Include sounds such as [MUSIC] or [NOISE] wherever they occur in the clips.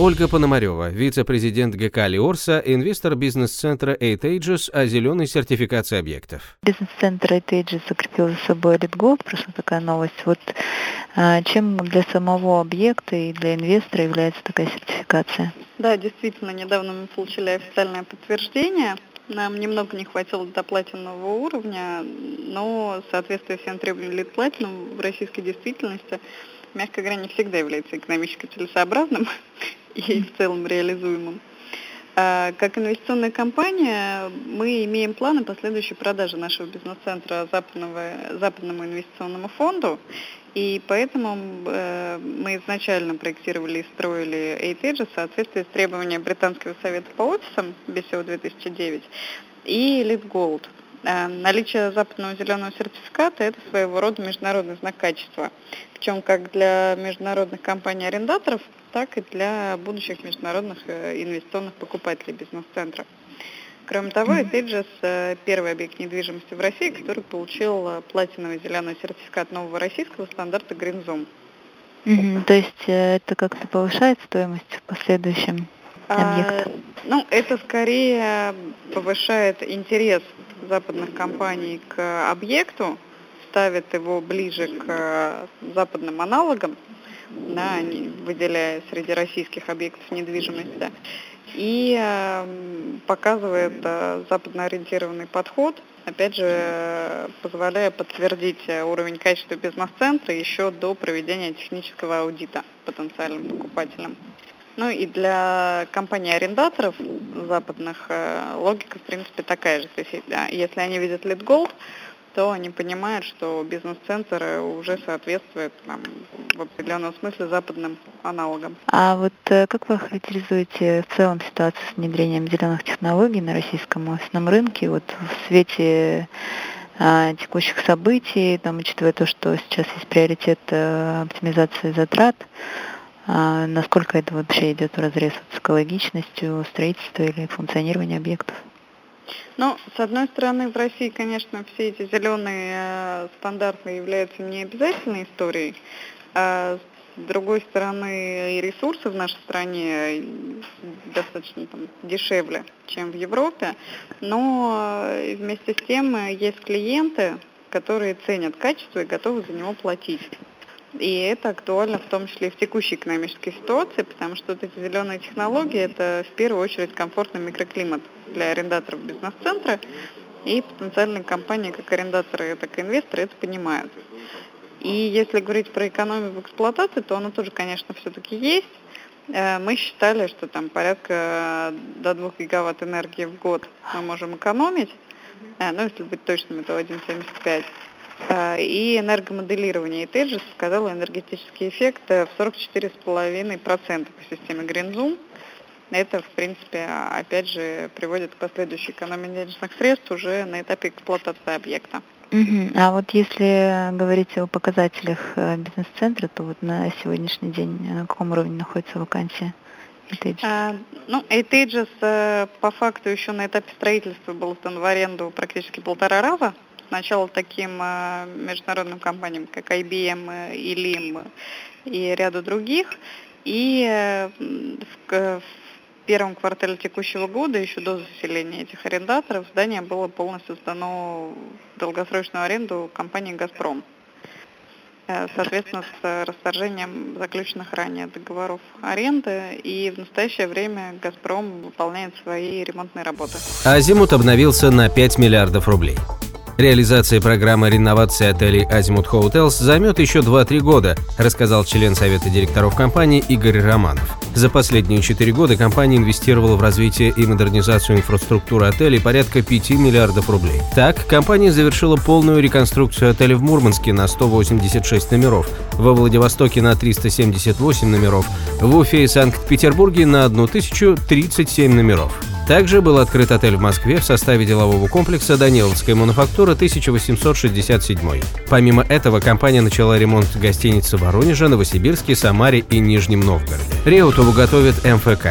Ольга Пономарева, вице-президент ГК «Лиорса», инвестор бизнес-центра Eight Ages о зеленой сертификации объектов. Бизнес-центр Eight Ages закрепил за собой Gold, просто такая новость. Вот а, чем для самого объекта и для инвестора является такая сертификация? Да, действительно, недавно мы получили официальное подтверждение. Нам немного не хватило до платинового уровня, но соответствие всем требованиям Elite Platinum в российской действительности мягко говоря, не всегда является экономически целесообразным [LAUGHS] и в целом реализуемым. А, как инвестиционная компания мы имеем планы последующей продажи нашего бизнес-центра западного, западному инвестиционному фонду, и поэтому э, мы изначально проектировали и строили ATEDGE в соответствии с требованиями Британского совета по офисам BCO 2009 и Elite Gold. Э, наличие западного зеленого сертификата – это своего рода международный знак качества. Причем как для международных компаний-арендаторов, так и для будущих международных э, инвестиционных покупателей бизнес-центра. Кроме того, Этиджес – первый объект недвижимости в России, который получил э, платиновый зеленый сертификат нового российского стандарта Green. Mm-hmm. То есть это как-то повышает стоимость в последующем объекта? Ну, это скорее повышает интерес западных компаний к объекту, ставит его ближе к э, западным аналогам, да, выделяя среди российских объектов недвижимости, и э, показывает э, западно-ориентированный подход, опять же, позволяя подтвердить уровень качества бизнес-центра еще до проведения технического аудита потенциальным покупателям. Ну и для компаний-арендаторов западных э, логика, в принципе, такая же. То есть если они видят lead gold, то они понимают, что бизнес-центр уже соответствует там, в определенном смысле западным аналогам. А вот э, как вы характеризуете в целом ситуацию с внедрением зеленых технологий на российском офисном рынке вот в свете текущих событий, там, учитывая то, что сейчас есть приоритет оптимизации затрат, а насколько это вообще идет в разрез с экологичностью строительства или функционирования объектов? Ну, с одной стороны, в России, конечно, все эти зеленые э, стандарты являются необязательной историей, а с другой стороны, и ресурсы в нашей стране достаточно там, дешевле, чем в Европе, но э, вместе с тем есть клиенты, которые ценят качество и готовы за него платить. И это актуально в том числе и в текущей экономической ситуации, потому что вот эти зеленые технологии – это в первую очередь комфортный микроклимат для арендаторов бизнес-центра, и потенциальные компании, как арендаторы, так и инвесторы, это понимают. И если говорить про экономию в эксплуатации, то она тоже, конечно, все-таки есть. Э, мы считали, что там порядка до 2 гигаватт энергии в год мы можем экономить. Э, ну, если быть точным, это 1,75. А, и энергомоделирование. И Теджис сказал энергетический эффект в 44,5% по системе Green Это, в принципе, опять же, приводит к последующей экономии денежных средств уже на этапе эксплуатации объекта. Угу. А вот если говорить о показателях э, бизнес-центра, то вот на сегодняшний день на каком уровне находится вакансия? А, ну, Эйтейджес по факту еще на этапе строительства был сдан в аренду практически полтора раза сначала таким э, международным компаниям, как IBM и LIM и ряду других. И э, в, первом квартале текущего года, еще до заселения этих арендаторов, здание было полностью сдано в долгосрочную аренду компании «Газпром». Э, соответственно, с расторжением заключенных ранее договоров аренды, и в настоящее время «Газпром» выполняет свои ремонтные работы. Азимут обновился на 5 миллиардов рублей. Реализация программы реновации отелей Azimut Hotels займет еще 2-3 года, рассказал член Совета директоров компании Игорь Романов. За последние 4 года компания инвестировала в развитие и модернизацию инфраструктуры отелей порядка 5 миллиардов рублей. Так, компания завершила полную реконструкцию отеля в Мурманске на 186 номеров, во Владивостоке на 378 номеров, в Уфе и Санкт-Петербурге на 1037 номеров. Также был открыт отель в Москве в составе делового комплекса «Даниловская мануфактура 1867». Помимо этого, компания начала ремонт гостиниц в Воронеже, Новосибирске, Самаре и Нижнем Новгороде. Реутову готовит МФК.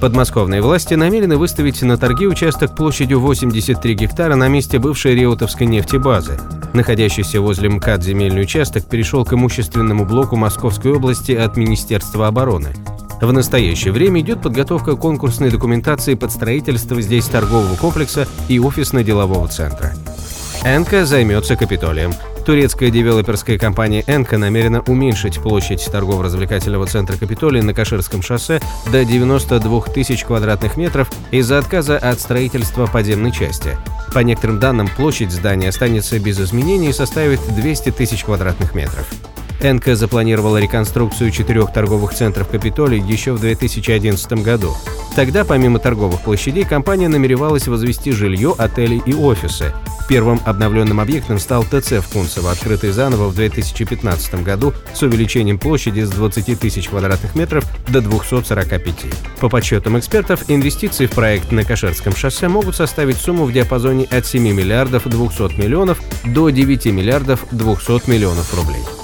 Подмосковные власти намерены выставить на торги участок площадью 83 гектара на месте бывшей Реутовской нефтебазы. Находящийся возле МКАД земельный участок перешел к имущественному блоку Московской области от Министерства обороны. В настоящее время идет подготовка конкурсной документации под строительство здесь торгового комплекса и офисно-делового центра. Энка займется Капитолием. Турецкая девелоперская компания «Энка» намерена уменьшить площадь торгово-развлекательного центра «Капитолий» на Каширском шоссе до 92 тысяч квадратных метров из-за отказа от строительства подземной части. По некоторым данным, площадь здания останется без изменений и составит 200 тысяч квадратных метров. Энка запланировала реконструкцию четырех торговых центров Капитолий еще в 2011 году. Тогда, помимо торговых площадей, компания намеревалась возвести жилье, отели и офисы. Первым обновленным объектом стал ТЦ в Кунцево, открытый заново в 2015 году с увеличением площади с 20 тысяч квадратных метров до 245. По подсчетам экспертов, инвестиции в проект на Кашерском шоссе могут составить сумму в диапазоне от 7 миллиардов 200 миллионов до 9 миллиардов 200 миллионов рублей.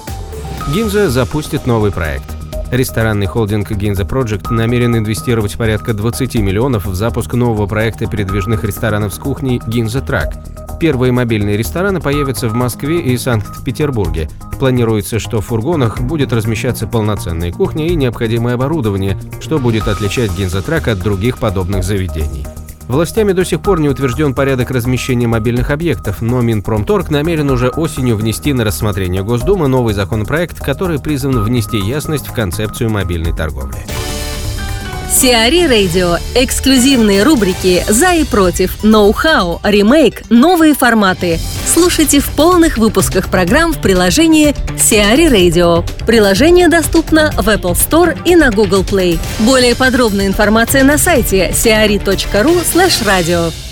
Гинза запустит новый проект. Ресторанный холдинг Ginza Project намерен инвестировать порядка 20 миллионов в запуск нового проекта передвижных ресторанов с кухней Ginza Track. Первые мобильные рестораны появятся в Москве и Санкт-Петербурге. Планируется, что в фургонах будет размещаться полноценная кухня и необходимое оборудование, что будет отличать Гинзатрак от других подобных заведений. Властями до сих пор не утвержден порядок размещения мобильных объектов, но Минпромторг намерен уже осенью внести на рассмотрение Госдумы новый законопроект, который призван внести ясность в концепцию мобильной торговли. Сиари Радио. Эксклюзивные рубрики «За и против», «Ноу-хау», «Ремейк», «Новые форматы». Слушайте в полных выпусках программ в приложении Сиари Radio. Приложение доступно в Apple Store и на Google Play. Более подробная информация на сайте siari.ru slash radio.